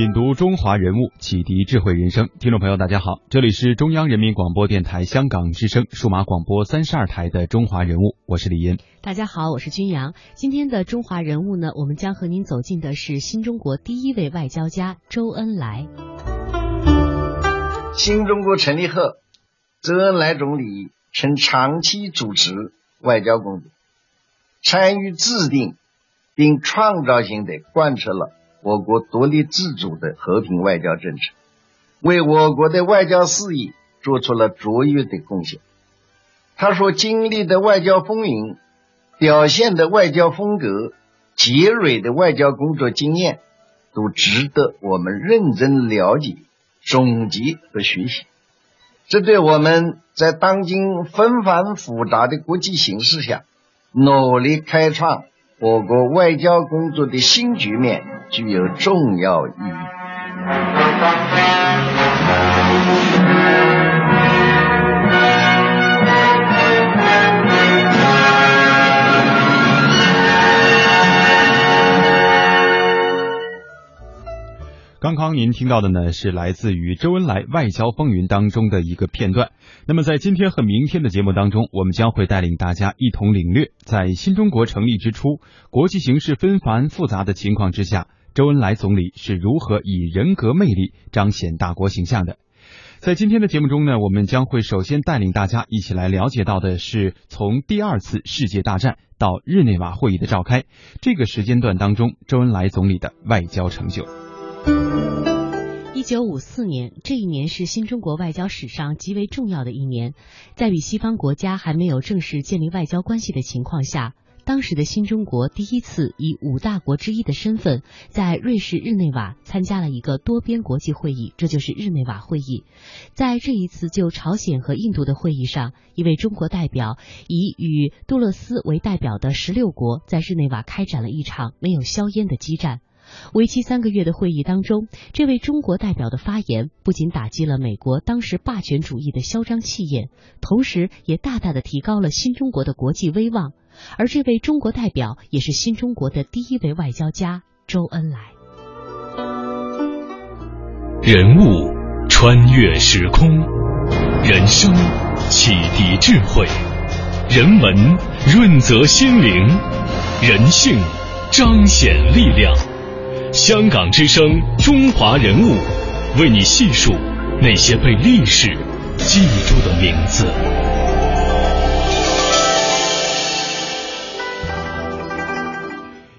品读中华人物，启迪智慧人生。听众朋友，大家好，这里是中央人民广播电台香港之声数码广播三十二台的《中华人物》，我是李岩。大家好，我是君阳。今天的中华人物呢，我们将和您走进的是新中国第一位外交家周恩来。新中国成立后，周恩来总理曾长期主持外交工作，参与制定并创造性的贯彻了。我国独立自主的和平外交政策，为我国的外交事业做出了卓越的贡献。他所经历的外交风云，表现的外交风格，杰蕊的外交工作经验，都值得我们认真了解、总结和学习。这对我们在当今纷繁复杂的国际形势下，努力开创我国外交工作的新局面。具有重要意义。刚刚您听到的呢，是来自于周恩来外交风云当中的一个片段。那么，在今天和明天的节目当中，我们将会带领大家一同领略，在新中国成立之初，国际形势纷繁复杂的情况之下。周恩来总理是如何以人格魅力彰显大国形象的？在今天的节目中呢，我们将会首先带领大家一起来了解到的是，从第二次世界大战到日内瓦会议的召开这个时间段当中，周恩来总理的外交成就。一九五四年，这一年是新中国外交史上极为重要的一年，在与西方国家还没有正式建立外交关系的情况下。当时的新中国第一次以五大国之一的身份，在瑞士日内瓦参加了一个多边国际会议，这就是日内瓦会议。在这一次就朝鲜和印度的会议上，一位中国代表以与杜勒斯为代表的十六国在日内瓦开展了一场没有硝烟的激战。为期三个月的会议当中，这位中国代表的发言不仅打击了美国当时霸权主义的嚣张气焰，同时也大大的提高了新中国的国际威望。而这位中国代表也是新中国的第一位外交家周恩来。人物穿越时空，人生启迪智慧，人文润泽心灵，人性彰显力量。香港之声，中华人物，为你细数那些被历史记住的名字。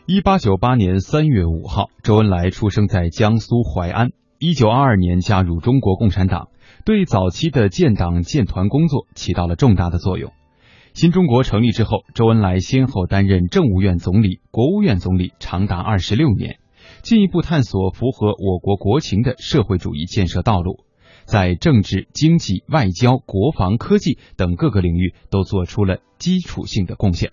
一八九八年三月五号，周恩来出生在江苏淮安。一九二二年加入中国共产党，对早期的建党建团工作起到了重大的作用。新中国成立之后，周恩来先后担任政务院总理、国务院总理，长达二十六年，进一步探索符合我国国情的社会主义建设道路，在政治、经济、外交、国防、科技等各个领域都做出了基础性的贡献。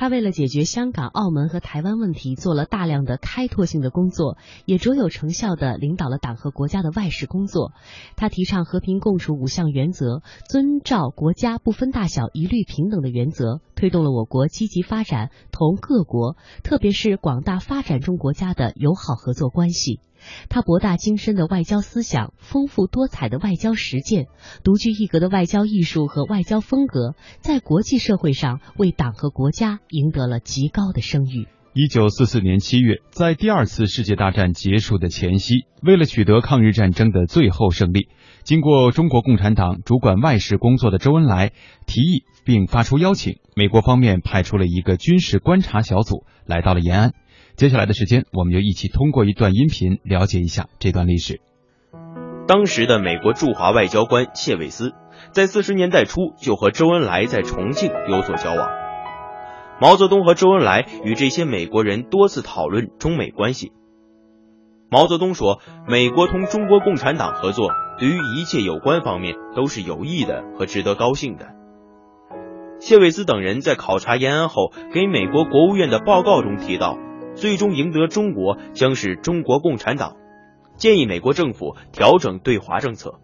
他为了解决香港、澳门和台湾问题，做了大量的开拓性的工作，也卓有成效地领导了党和国家的外事工作。他提倡和平共处五项原则，遵照国家不分大小、一律平等的原则，推动了我国积极发展同各国，特别是广大发展中国家的友好合作关系。他博大精深的外交思想，丰富多彩的外交实践，独具一格的外交艺术和外交风格，在国际社会上为党和国家赢得了极高的声誉。一九四四年七月，在第二次世界大战结束的前夕，为了取得抗日战争的最后胜利，经过中国共产党主管外事工作的周恩来提议并发出邀请，美国方面派出了一个军事观察小组来到了延安。接下来的时间，我们就一起通过一段音频了解一下这段历史。当时的美国驻华外交官谢伟思，在四十年代初就和周恩来在重庆有所交往。毛泽东和周恩来与这些美国人多次讨论中美关系。毛泽东说：“美国同中国共产党合作，对于一切有关方面都是有益的和值得高兴的。”谢伟思等人在考察延安后，给美国国务院的报告中提到，最终赢得中国将是中国共产党，建议美国政府调整对华政策。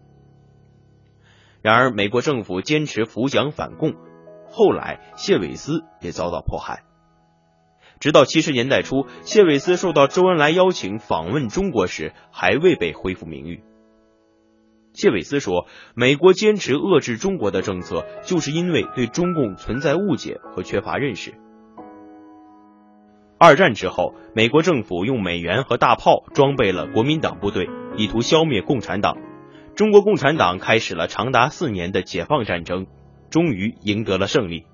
然而，美国政府坚持扶蒋反共，后来谢伟思也遭到迫害。直到七十年代初，谢伟思受到周恩来邀请访问中国时，还未被恢复名誉。谢伟思说：“美国坚持遏制中国的政策，就是因为对中共存在误解和缺乏认识。”二战之后，美国政府用美元和大炮装备了国民党部队，意图消灭共产党。中国共产党开始了长达四年的解放战争，终于赢得了胜利。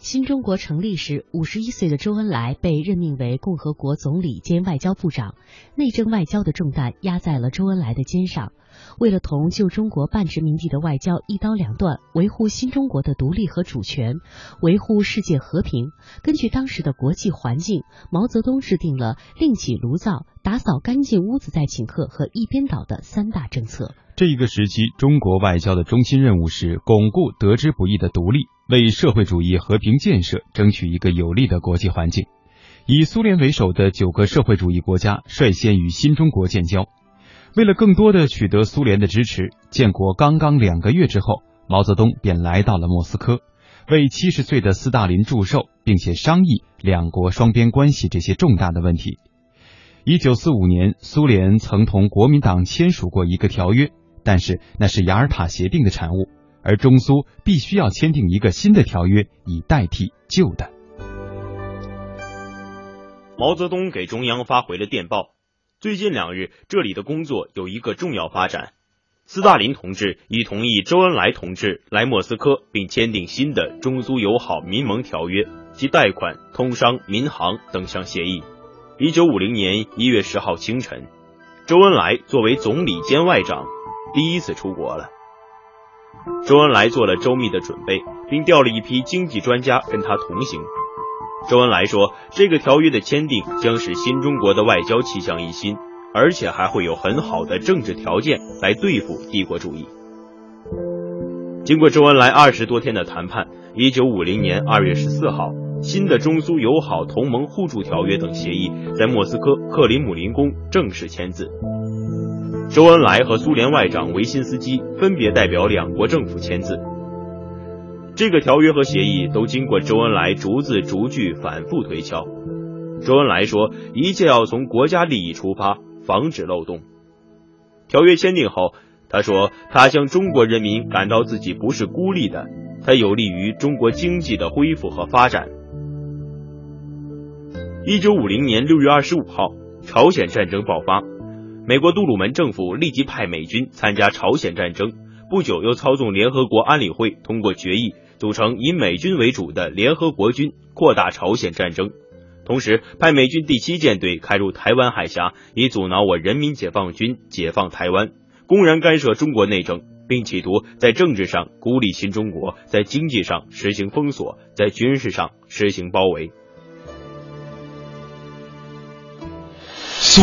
新中国成立时，五十一岁的周恩来被任命为共和国总理兼外交部长，内政外交的重担压在了周恩来的肩上。为了同旧中国半殖民地的外交一刀两断，维护新中国的独立和主权，维护世界和平，根据当时的国际环境，毛泽东制定了另起炉灶、打扫干净屋子再请客和一边倒的三大政策。这一个时期，中国外交的中心任务是巩固得之不易的独立。为社会主义和平建设争取一个有利的国际环境，以苏联为首的九个社会主义国家率先与新中国建交。为了更多的取得苏联的支持，建国刚刚两个月之后，毛泽东便来到了莫斯科，为七十岁的斯大林祝寿，并且商议两国双边关系这些重大的问题。一九四五年，苏联曾同国民党签署过一个条约，但是那是雅尔塔协定的产物。而中苏必须要签订一个新的条约，以代替旧的。毛泽东给中央发回了电报：最近两日，这里的工作有一个重要发展。斯大林同志已同意周恩来同志来莫斯科，并签订新的中苏友好民盟条约及贷款、通商、民航等项协议。一九五零年一月十号清晨，周恩来作为总理兼外长，第一次出国了。周恩来做了周密的准备，并调了一批经济专家跟他同行。周恩来说，这个条约的签订将使新中国的外交气象一新，而且还会有很好的政治条件来对付帝国主义。经过周恩来二十多天的谈判，一九五零年二月十四号，新的中苏友好同盟互助条约等协议在莫斯科克林姆林宫正式签字。周恩来和苏联外长维辛斯基分别代表两国政府签字。这个条约和协议都经过周恩来逐字逐句反复推敲。周恩来说，一切要从国家利益出发，防止漏洞。条约签订后，他说，他向中国人民感到自己不是孤立的，他有利于中国经济的恢复和发展。一九五零年六月二十五号，朝鲜战争爆发。美国杜鲁门政府立即派美军参加朝鲜战争，不久又操纵联合国安理会通过决议，组成以美军为主的联合国军，扩大朝鲜战争。同时，派美军第七舰队开入台湾海峡，以阻挠我人民解放军解放台湾，公然干涉中国内政，并企图在政治上孤立新中国，在经济上实行封锁，在军事上实行包围。溯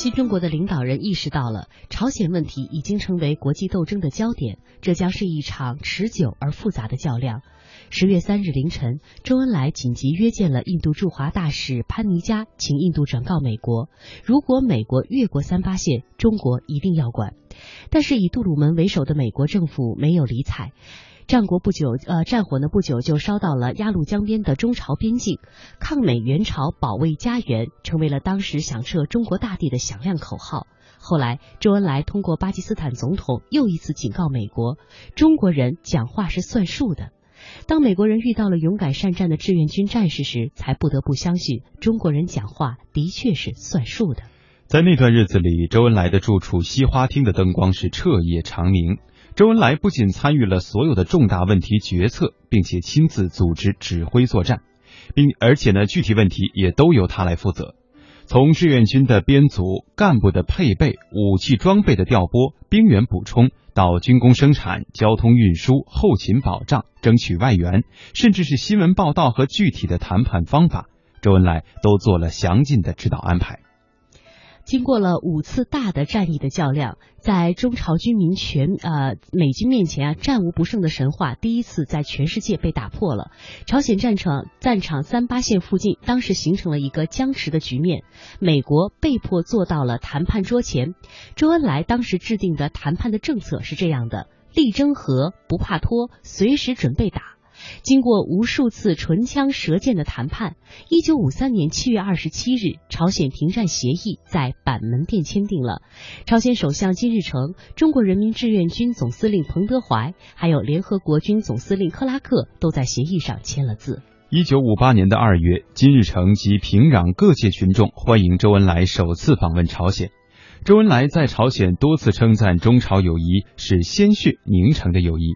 新中国的领导人意识到了朝鲜问题已经成为国际斗争的焦点，这将是一场持久而复杂的较量。十月三日凌晨，周恩来紧急约见了印度驻华大使潘尼加，请印度转告美国，如果美国越过三八线，中国一定要管。但是以杜鲁门为首的美国政府没有理睬。战国不久，呃，战火呢不久就烧到了鸭绿江边的中朝边境，抗美援朝保卫家园成为了当时响彻中国大地的响亮口号。后来，周恩来通过巴基斯坦总统又一次警告美国，中国人讲话是算数的。当美国人遇到了勇敢善战的志愿军战士时，才不得不相信中国人讲话的确是算数的。在那段日子里，周恩来的住处西花厅的灯光是彻夜长明。周恩来不仅参与了所有的重大问题决策，并且亲自组织指挥作战，并而且呢，具体问题也都由他来负责。从志愿军的编组、干部的配备、武器装备的调拨、兵员补充，到军工生产、交通运输、后勤保障、争取外援，甚至是新闻报道和具体的谈判方法，周恩来都做了详尽的指导安排。经过了五次大的战役的较量，在中朝军民全呃美军面前啊战无不胜的神话第一次在全世界被打破了。朝鲜战场战场三八线附近，当时形成了一个僵持的局面，美国被迫坐到了谈判桌前。周恩来当时制定的谈判的政策是这样的：力争和，不怕拖，随时准备打。经过无数次唇枪舌剑的谈判，一九五三年七月二十七日，朝鲜停战协议在板门店签订了。朝鲜首相金日成、中国人民志愿军总司令彭德怀，还有联合国军总司令克拉克都在协议上签了字。一九五八年的二月，金日成及平壤各界群众欢迎周恩来首次访问朝鲜。周恩来在朝鲜多次称赞中朝友谊是鲜血凝成的友谊。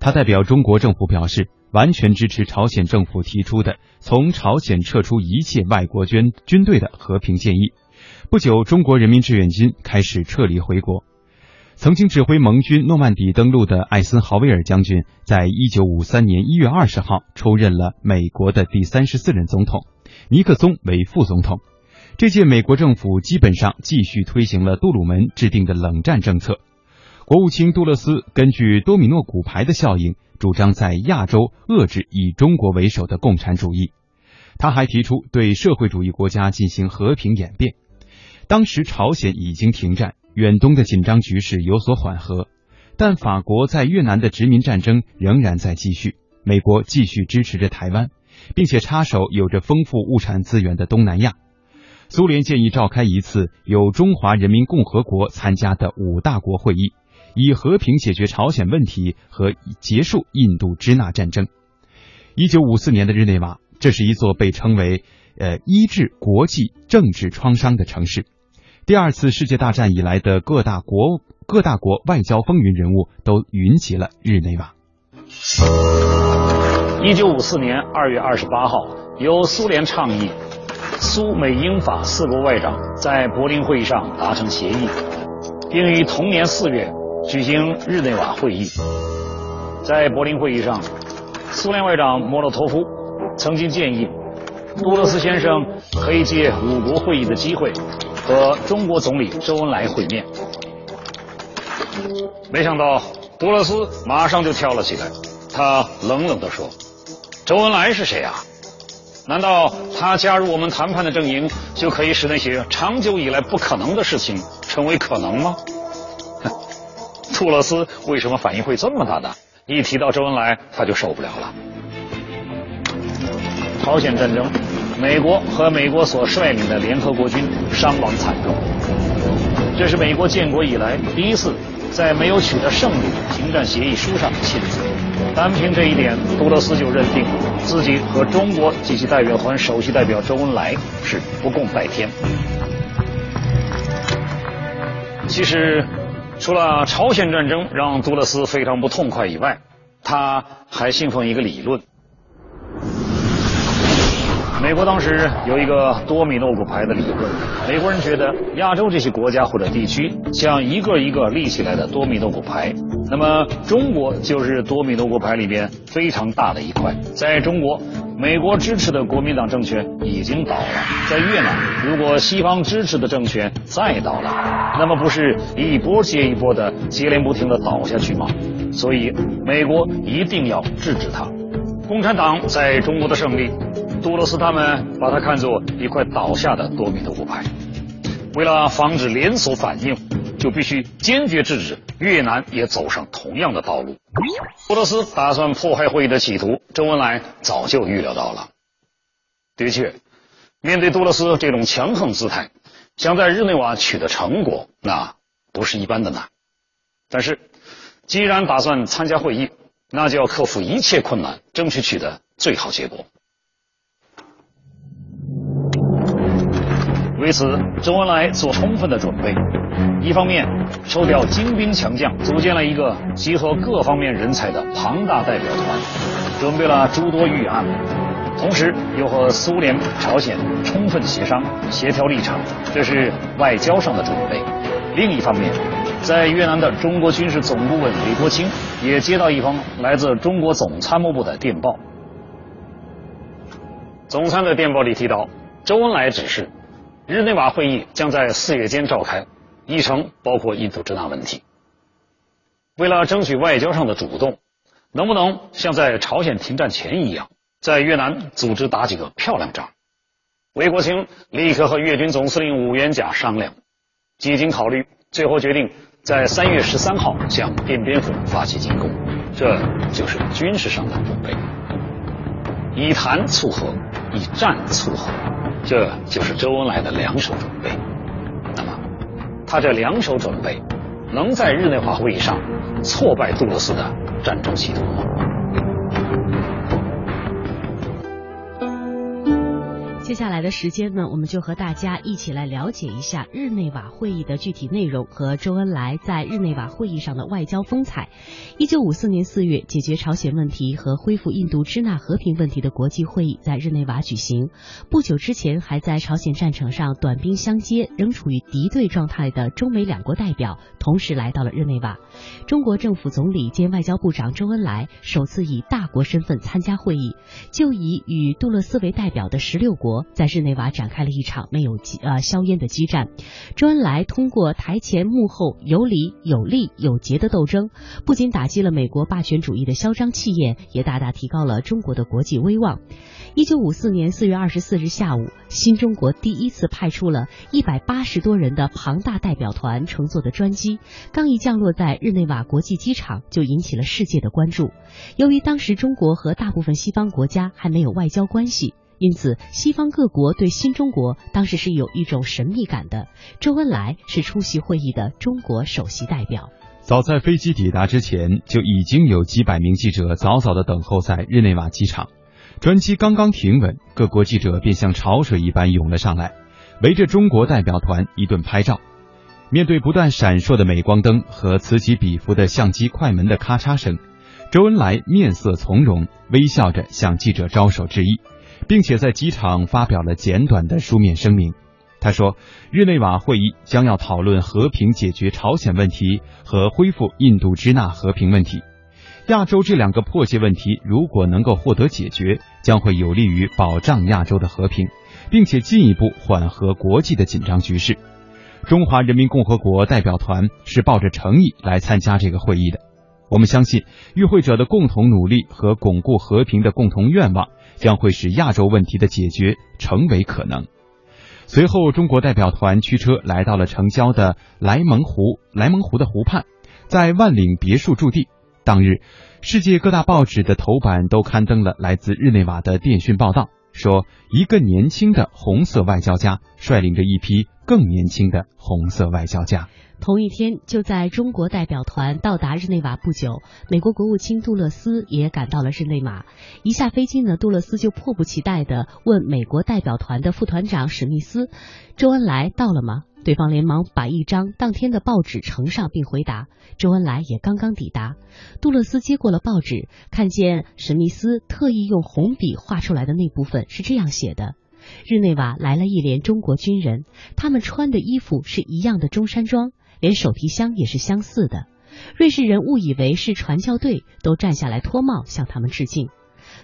他代表中国政府表示，完全支持朝鲜政府提出的从朝鲜撤出一切外国军军队的和平建议。不久，中国人民志愿军开始撤离回国。曾经指挥盟军诺曼底登陆的艾森豪威尔将军，在一九五三年一月二十号出任了美国的第三十四任总统，尼克松为副总统。这届美国政府基本上继续推行了杜鲁门制定的冷战政策。国务卿杜勒斯根据多米诺骨牌的效应，主张在亚洲遏制以中国为首的共产主义。他还提出对社会主义国家进行和平演变。当时朝鲜已经停战，远东的紧张局势有所缓和，但法国在越南的殖民战争仍然在继续。美国继续支持着台湾，并且插手有着丰富物产资源的东南亚。苏联建议召开一次由中华人民共和国参加的五大国会议。以和平解决朝鲜问题和结束印度支那战争。一九五四年的日内瓦，这是一座被称为“呃医治国际政治创伤”的城市。第二次世界大战以来的各大国各大国外交风云人物都云集了日内瓦。一九五四年二月二十八号，由苏联倡议，苏美英法四国外长在柏林会议上达成协议，并于同年四月。举行日内瓦会议，在柏林会议上，苏联外长莫洛托夫曾经建议杜勒斯先生可以借五国会议的机会和中国总理周恩来会面。没想到杜勒斯马上就跳了起来，他冷冷地说：“周恩来是谁啊？难道他加入我们谈判的阵营，就可以使那些长久以来不可能的事情成为可能吗？”杜勒斯为什么反应会这么大呢？一提到周恩来，他就受不了了。朝鲜战争，美国和美国所率领的联合国军伤亡惨重，这是美国建国以来第一次在没有取得胜利停战协议书上签字。单凭这一点，杜勒斯就认定自己和中国及其代表团首席代表周恩来是不共戴天。其实。除了朝鲜战争让杜勒斯非常不痛快以外，他还信奉一个理论。美国当时有一个多米诺骨牌的理论，美国人觉得亚洲这些国家或者地区像一个一个立起来的多米诺骨牌，那么中国就是多米诺骨牌里边非常大的一块。在中国，美国支持的国民党政权已经倒了；在越南，如果西方支持的政权再倒了，那么不是一波接一波的接连不停的倒下去吗？所以，美国一定要制止它。共产党在中国的胜利。杜勒斯他们把它看作一块倒下的多米诺骨牌，为了防止连锁反应，就必须坚决制止越南也走上同样的道路。杜勒斯打算破坏会议的企图，周恩来早就预料到了。的确，面对杜勒斯这种强横姿态，想在日内瓦取得成果，那不是一般的难。但是，既然打算参加会议，那就要克服一切困难，争取取得最好结果。为此，周恩来做充分的准备。一方面，抽调精兵强将，组建了一个集合各方面人才的庞大代表团，准备了诸多预案；同时，又和苏联、朝鲜充分协商、协调立场，这是外交上的准备。另一方面，在越南的中国军事总顾问李国清也接到一封来自中国总参谋部的电报。总参的电报里提到，周恩来指示，日内瓦会议将在四月间召开。议程包括印度支那问题。为了争取外交上的主动，能不能像在朝鲜停战前一样，在越南组织打几个漂亮仗？韦国清立刻和越军总司令武元甲商量，几经考虑，最后决定在三月十三号向奠边府发起进攻。这就是军事上的准备，以谈促和，以战促和，这就是周恩来的两手准备。那么他这两手准备，能在日内瓦会议上挫败杜勒斯的战争企图吗？接下来的时间呢，我们就和大家一起来了解一下日内瓦会议的具体内容和周恩来在日内瓦会议上的外交风采。一九五四年四月，解决朝鲜问题和恢复印度支那和平问题的国际会议在日内瓦举行。不久之前，还在朝鲜战场上短兵相接、仍处于敌对状态的中美两国代表同时来到了日内瓦。中国政府总理兼外交部长周恩来首次以大国身份参加会议，就以与杜勒斯为代表的十六国。在日内瓦展开了一场没有呃硝烟的激战。周恩来通过台前幕后有理有利有节的斗争，不仅打击了美国霸权主义的嚣张气焰，也大大提高了中国的国际威望。一九五四年四月二十四日下午，新中国第一次派出了一百八十多人的庞大代表团乘坐的专机，刚一降落在日内瓦国际机场，就引起了世界的关注。由于当时中国和大部分西方国家还没有外交关系。因此，西方各国对新中国当时是有一种神秘感的。周恩来是出席会议的中国首席代表。早在飞机抵达之前，就已经有几百名记者早早的等候在日内瓦机场。专机刚刚停稳，各国记者便像潮水一般涌了上来，围着中国代表团一顿拍照。面对不断闪烁的镁光灯和此起彼伏的相机快门的咔嚓声，周恩来面色从容，微笑着向记者招手致意。并且在机场发表了简短的书面声明。他说，日内瓦会议将要讨论和平解决朝鲜问题和恢复印度支那和平问题。亚洲这两个迫切问题如果能够获得解决，将会有利于保障亚洲的和平，并且进一步缓和国际的紧张局势。中华人民共和国代表团是抱着诚意来参加这个会议的。我们相信，与会者的共同努力和巩固和平的共同愿望。将会使亚洲问题的解决成为可能。随后，中国代表团驱车来到了城郊的莱蒙湖，莱蒙湖的湖畔，在万岭别墅驻地。当日，世界各大报纸的头版都刊登了来自日内瓦的电讯报道，说一个年轻的红色外交家率领着一批更年轻的红色外交家。同一天，就在中国代表团到达日内瓦不久，美国国务卿杜勒斯也赶到了日内瓦。一下飞机呢，杜勒斯就迫不及待地问美国代表团的副团长史密斯：“周恩来到了吗？”对方连忙把一张当天的报纸呈上，并回答：“周恩来也刚刚抵达。”杜勒斯接过了报纸，看见史密斯特意用红笔画出来的那部分是这样写的。日内瓦来了一连中国军人，他们穿的衣服是一样的中山装，连手提箱也是相似的。瑞士人误以为是传教队，都站下来脱帽向他们致敬。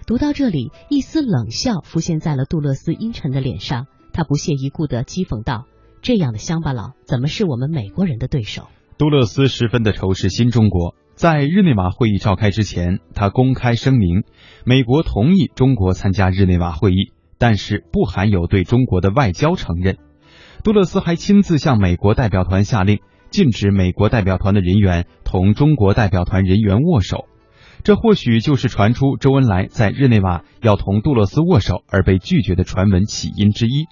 读到这里，一丝冷笑浮现在了杜勒斯阴沉的脸上，他不屑一顾地讥讽道：“这样的乡巴佬怎么是我们美国人的对手？”杜勒斯十分的仇视新中国，在日内瓦会议召开之前，他公开声明，美国同意中国参加日内瓦会议。但是不含有对中国的外交承认。杜勒斯还亲自向美国代表团下令，禁止美国代表团的人员同中国代表团人员握手。这或许就是传出周恩来在日内瓦要同杜勒斯握手而被拒绝的传闻起因之一。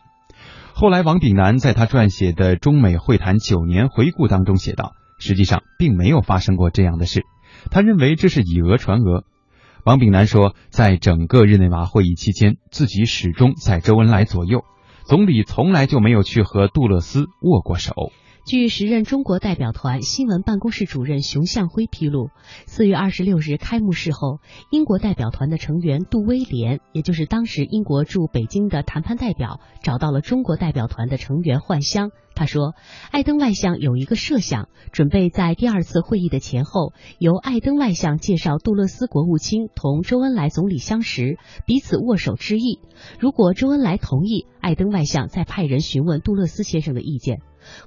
后来，王炳南在他撰写的中美会谈九年回顾当中写道：“实际上并没有发生过这样的事。他认为这是以讹传讹。王炳南说，在整个日内瓦会议期间，自己始终在周恩来左右，总理从来就没有去和杜勒斯握过手。据时任中国代表团新闻办公室主任熊向晖披露，四月二十六日开幕式后，英国代表团的成员杜威廉，也就是当时英国驻北京的谈判代表，找到了中国代表团的成员换香。他说，艾登外相有一个设想，准备在第二次会议的前后，由艾登外相介绍杜勒斯国务卿同周恩来总理相识，彼此握手致意。如果周恩来同意，艾登外相再派人询问杜勒斯先生的意见。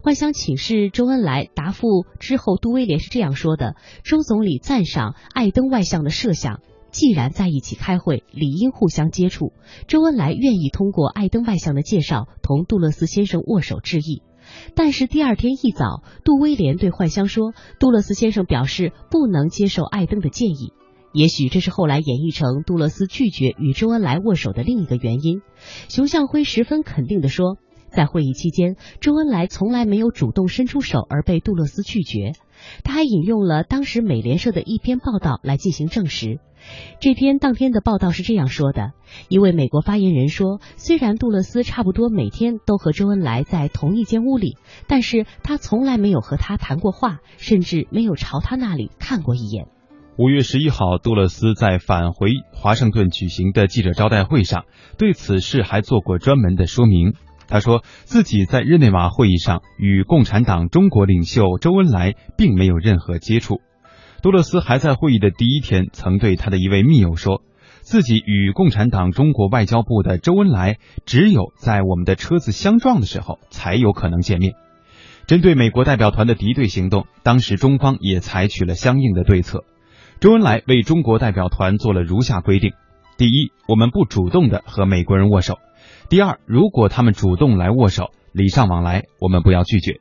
幻想请示周恩来答复之后，杜威廉是这样说的：周总理赞赏艾登外相的设想，既然在一起开会，理应互相接触。周恩来愿意通过艾登外相的介绍，同杜勒斯先生握手致意。但是第二天一早，杜威廉对幻香说，杜勒斯先生表示不能接受艾登的建议。也许这是后来演绎成杜勒斯拒绝与周恩来握手的另一个原因。熊向晖十分肯定地说。在会议期间，周恩来从来没有主动伸出手而被杜勒斯拒绝。他还引用了当时美联社的一篇报道来进行证实。这篇当天的报道是这样说的：一位美国发言人说，虽然杜勒斯差不多每天都和周恩来在同一间屋里，但是他从来没有和他谈过话，甚至没有朝他那里看过一眼。五月十一号，杜勒斯在返回华盛顿举行的记者招待会上，对此事还做过专门的说明。他说自己在日内瓦会议上与共产党中国领袖周恩来并没有任何接触。杜勒斯还在会议的第一天曾对他的一位密友说，自己与共产党中国外交部的周恩来只有在我们的车子相撞的时候才有可能见面。针对美国代表团的敌对行动，当时中方也采取了相应的对策。周恩来为中国代表团做了如下规定：第一，我们不主动的和美国人握手。第二，如果他们主动来握手，礼尚往来，我们不要拒绝。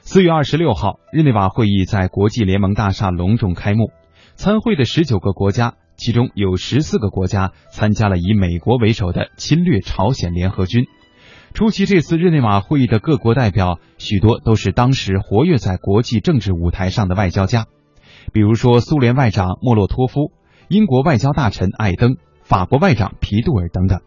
四月二十六号，日内瓦会议在国际联盟大厦隆重开幕，参会的十九个国家，其中有十四个国家参加了以美国为首的侵略朝鲜联合军。出席这次日内瓦会议的各国代表，许多都是当时活跃在国际政治舞台上的外交家，比如说苏联外长莫洛托夫、英国外交大臣艾登、法国外长皮杜尔等等。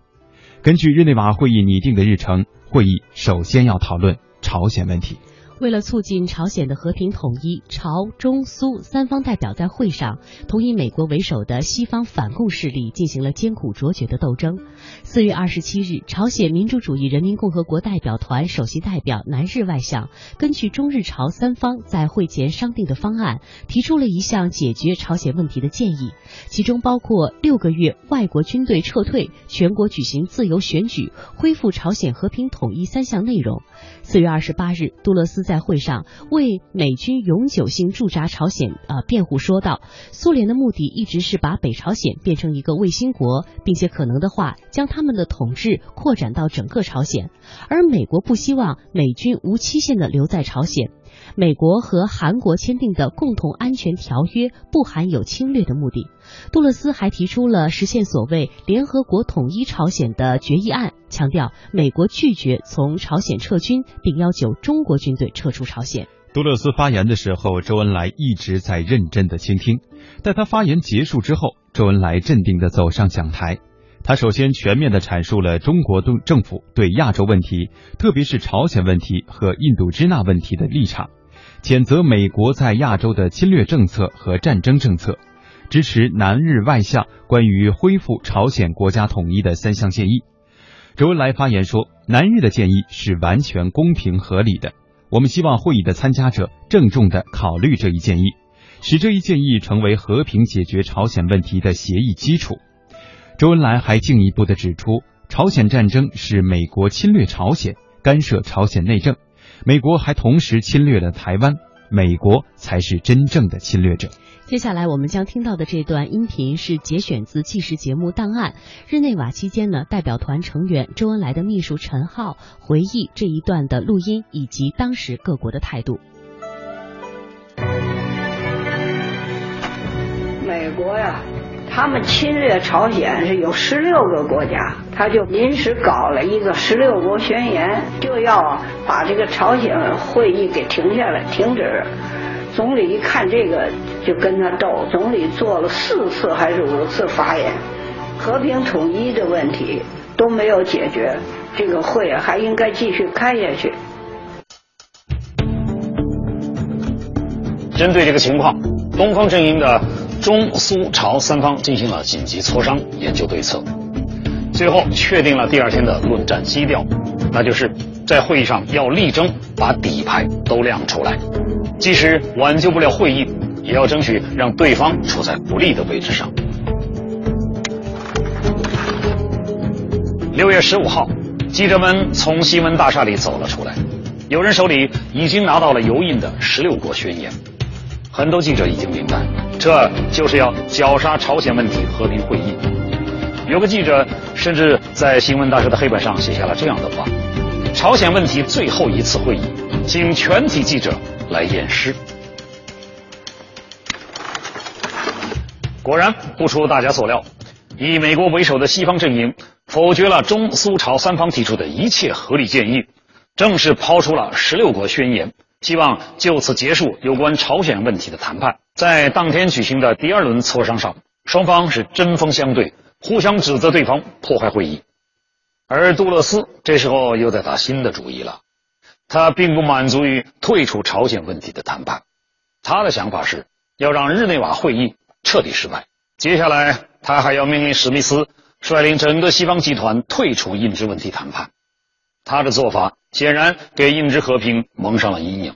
根据日内瓦会议拟定的日程，会议首先要讨论朝鲜问题。为了促进朝鲜的和平统一，朝中苏三方代表在会上同以美国为首的西方反共势力进行了艰苦卓绝的斗争。四月二十七日，朝鲜民主主义人民共和国代表团首席代表南日外相根据中日朝三方在会前商定的方案，提出了一项解决朝鲜问题的建议，其中包括六个月外国军队撤退、全国举行自由选举、恢复朝鲜和平统一三项内容。四月二十八日，杜勒斯在会上为美军永久性驻扎朝鲜啊辩护说道：“苏联的目的一直是把北朝鲜变成一个卫星国，并且可能的话将他们的统治扩展到整个朝鲜，而美国不希望美军无期限的留在朝鲜。”美国和韩国签订的共同安全条约不含有侵略的目的。杜勒斯还提出了实现所谓联合国统一朝鲜的决议案，强调美国拒绝从朝鲜撤军，并要求中国军队撤出朝鲜。杜勒斯发言的时候，周恩来一直在认真的倾听。在他发言结束之后，周恩来镇定的走上讲台。他首先全面的阐述了中国政政府对亚洲问题，特别是朝鲜问题和印度支那问题的立场，谴责美国在亚洲的侵略政策和战争政策，支持南日外相关于恢复朝鲜国家统一的三项建议。周恩来发言说，南日的建议是完全公平合理的，我们希望会议的参加者郑重的考虑这一建议，使这一建议成为和平解决朝鲜问题的协议基础。周恩来还进一步的指出，朝鲜战争是美国侵略朝鲜，干涉朝鲜内政，美国还同时侵略了台湾，美国才是真正的侵略者。接下来我们将听到的这段音频是节选自纪实节目档案。日内瓦期间呢，代表团成员周恩来的秘书陈浩回忆这一段的录音以及当时各国的态度。美国呀。他们侵略朝鲜是有十六个国家，他就临时搞了一个十六国宣言，就要把这个朝鲜会议给停下来、停止。总理一看这个就跟他斗。总理做了四次还是五次发言，和平统一的问题都没有解决，这个会还应该继续开下去。针对这个情况，东方阵营的中苏朝三方进行了紧急磋商，研究对策，最后确定了第二天的论战基调，那就是在会议上要力争把底牌都亮出来，即使挽救不了会议，也要争取让对方处在不利的位置上。六月十五号，记者们从新闻大厦里走了出来，有人手里已经拿到了油印的《十六国宣言》。很多记者已经明白，这就是要绞杀朝鲜问题和平会议。有个记者甚至在新闻大厦的黑板上写下了这样的话：“朝鲜问题最后一次会议，请全体记者来验尸。”果然不出大家所料，以美国为首的西方阵营否决了中苏朝三方提出的一切合理建议，正式抛出了《十六国宣言》。希望就此结束有关朝鲜问题的谈判。在当天举行的第二轮磋商上，双方是针锋相对，互相指责对方破坏会议。而杜勒斯这时候又在打新的主意了，他并不满足于退出朝鲜问题的谈判，他的想法是要让日内瓦会议彻底失败。接下来，他还要命令史密斯率领整个西方集团退出印支问题谈判。他的做法显然给印支和平蒙上了阴影。